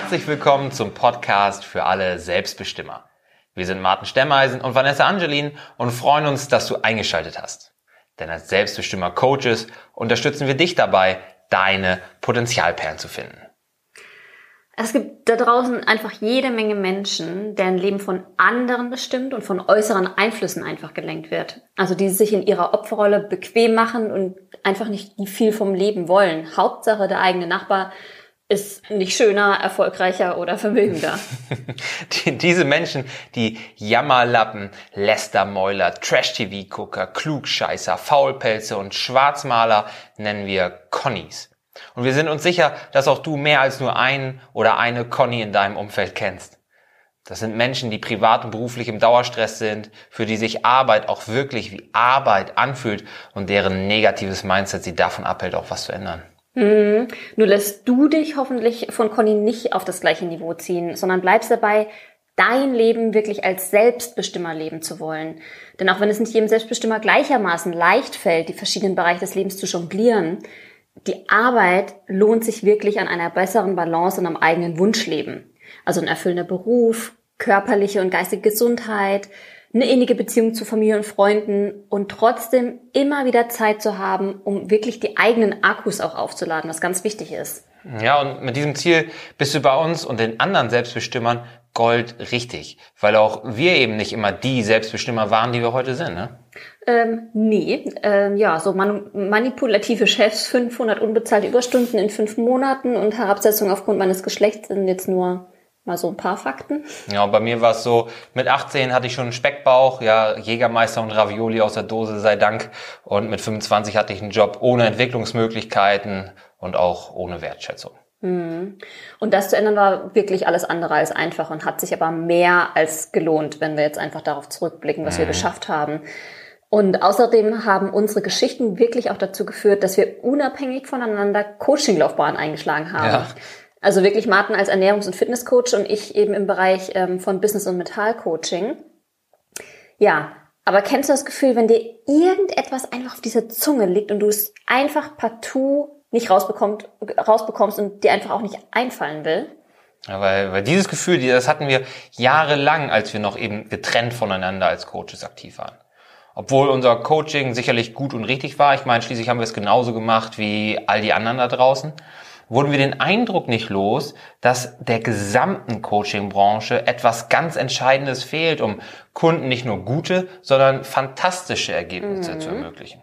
Herzlich willkommen zum Podcast für alle Selbstbestimmer. Wir sind Martin Stemmeisen und Vanessa Angelin und freuen uns, dass du eingeschaltet hast. Denn als Selbstbestimmer Coaches unterstützen wir dich dabei, deine Potenzialperlen zu finden. Es gibt da draußen einfach jede Menge Menschen, deren Leben von anderen bestimmt und von äußeren Einflüssen einfach gelenkt wird. Also die sich in ihrer Opferrolle bequem machen und einfach nicht viel vom Leben wollen. Hauptsache der eigene Nachbar ist nicht schöner, erfolgreicher oder vermögender. die, diese Menschen, die Jammerlappen, Lästermäuler, Trash-TV-Gucker, Klugscheißer, Faulpelze und Schwarzmaler nennen wir Connies. Und wir sind uns sicher, dass auch du mehr als nur einen oder eine Conny in deinem Umfeld kennst. Das sind Menschen, die privat und beruflich im Dauerstress sind, für die sich Arbeit auch wirklich wie Arbeit anfühlt und deren negatives Mindset sie davon abhält, auch was zu ändern. Mhm. Nur lässt du dich hoffentlich von Conny nicht auf das gleiche Niveau ziehen, sondern bleibst dabei, dein Leben wirklich als Selbstbestimmer leben zu wollen. Denn auch wenn es nicht jedem Selbstbestimmer gleichermaßen leicht fällt, die verschiedenen Bereiche des Lebens zu jonglieren, die Arbeit lohnt sich wirklich an einer besseren Balance und am eigenen Wunschleben. Also ein erfüllender Beruf, körperliche und geistige Gesundheit, eine innige Beziehung zu Familie und Freunden und trotzdem immer wieder Zeit zu haben, um wirklich die eigenen Akkus auch aufzuladen, was ganz wichtig ist. Ja, und mit diesem Ziel bist du bei uns und den anderen Selbstbestimmern Gold richtig, weil auch wir eben nicht immer die Selbstbestimmer waren, die wir heute sind, ne? Ähm, nee, ähm, ja, so man manipulative Chefs, 500 unbezahlte Überstunden in fünf Monaten und Herabsetzung aufgrund meines Geschlechts sind jetzt nur mal so ein paar Fakten. Ja, bei mir war es so, mit 18 hatte ich schon einen Speckbauch, ja, Jägermeister und Ravioli aus der Dose sei Dank. Und mit 25 hatte ich einen Job ohne Entwicklungsmöglichkeiten und auch ohne Wertschätzung. Mhm. Und das zu ändern war wirklich alles andere als einfach und hat sich aber mehr als gelohnt, wenn wir jetzt einfach darauf zurückblicken, was mhm. wir geschafft haben. Und außerdem haben unsere Geschichten wirklich auch dazu geführt, dass wir unabhängig voneinander Coachinglaufbahnen eingeschlagen haben. Ja. Also wirklich Martin als Ernährungs- und Fitnesscoach und ich eben im Bereich ähm, von Business- und Metallcoaching. Ja, aber kennst du das Gefühl, wenn dir irgendetwas einfach auf dieser Zunge liegt und du es einfach partout nicht rausbekommt, rausbekommst und dir einfach auch nicht einfallen will? Ja, weil, weil dieses Gefühl, das hatten wir jahrelang, als wir noch eben getrennt voneinander als Coaches aktiv waren. Obwohl unser Coaching sicherlich gut und richtig war, ich meine, schließlich haben wir es genauso gemacht wie all die anderen da draußen, wurden wir den Eindruck nicht los, dass der gesamten Coaching-Branche etwas ganz Entscheidendes fehlt, um Kunden nicht nur gute, sondern fantastische Ergebnisse mhm. zu ermöglichen.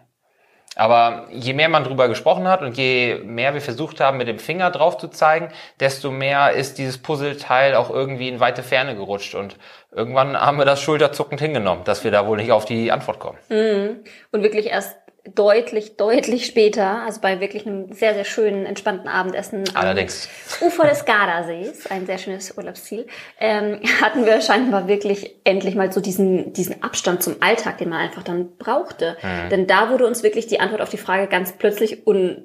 Aber je mehr man drüber gesprochen hat und je mehr wir versucht haben, mit dem Finger drauf zu zeigen, desto mehr ist dieses Puzzleteil auch irgendwie in weite Ferne gerutscht. Und irgendwann haben wir das schulterzuckend hingenommen, dass wir da wohl nicht auf die Antwort kommen. Mhm. Und wirklich erst deutlich, deutlich später, also bei wirklich einem sehr, sehr schönen, entspannten Abendessen Allerdings. am Ufer des Gardasees, ein sehr schönes Urlaubsziel, ähm, hatten wir scheinbar wirklich endlich mal so diesen, diesen Abstand zum Alltag, den man einfach dann brauchte. Mhm. Denn da wurde uns wirklich die Antwort auf die Frage ganz plötzlich und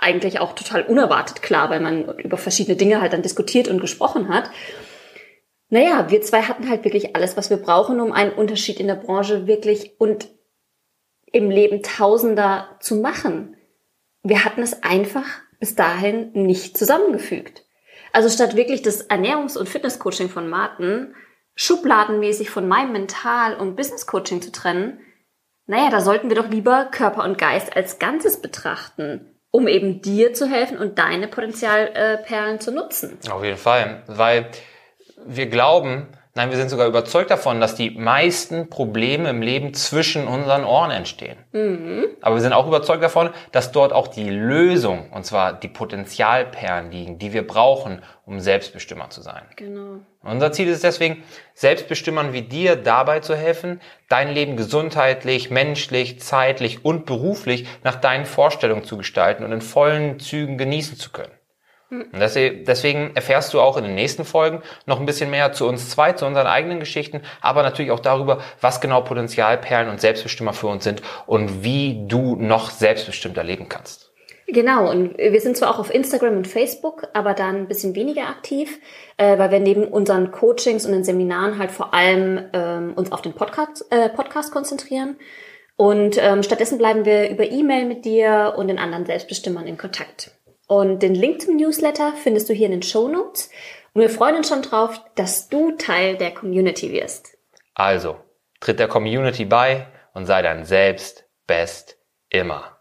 eigentlich auch total unerwartet klar, weil man über verschiedene Dinge halt dann diskutiert und gesprochen hat. Naja, wir zwei hatten halt wirklich alles, was wir brauchen, um einen Unterschied in der Branche wirklich und im Leben Tausender zu machen. Wir hatten es einfach bis dahin nicht zusammengefügt. Also statt wirklich das Ernährungs- und Fitnesscoaching von Martin schubladenmäßig von meinem Mental- und Businesscoaching zu trennen, naja, da sollten wir doch lieber Körper und Geist als Ganzes betrachten, um eben dir zu helfen und deine Potenzialperlen zu nutzen. Auf jeden Fall, weil wir glauben, Nein, wir sind sogar überzeugt davon, dass die meisten Probleme im Leben zwischen unseren Ohren entstehen. Mhm. Aber wir sind auch überzeugt davon, dass dort auch die Lösung, und zwar die Potenzialperlen liegen, die wir brauchen, um Selbstbestimmer zu sein. Genau. Unser Ziel ist es deswegen, Selbstbestimmern wie dir dabei zu helfen, dein Leben gesundheitlich, menschlich, zeitlich und beruflich nach deinen Vorstellungen zu gestalten und in vollen Zügen genießen zu können. Und deswegen erfährst du auch in den nächsten Folgen noch ein bisschen mehr zu uns zwei, zu unseren eigenen Geschichten, aber natürlich auch darüber, was genau Potenzialperlen und Selbstbestimmer für uns sind und wie du noch selbstbestimmter leben kannst. Genau, und wir sind zwar auch auf Instagram und Facebook, aber dann ein bisschen weniger aktiv, äh, weil wir neben unseren Coachings und den Seminaren halt vor allem ähm, uns auf den Podcast, äh, Podcast konzentrieren. Und ähm, stattdessen bleiben wir über E-Mail mit dir und den anderen Selbstbestimmern in Kontakt. Und den Link zum Newsletter findest du hier in den Show Notes. Und wir freuen uns schon drauf, dass du Teil der Community wirst. Also, tritt der Community bei und sei dein Selbst best immer.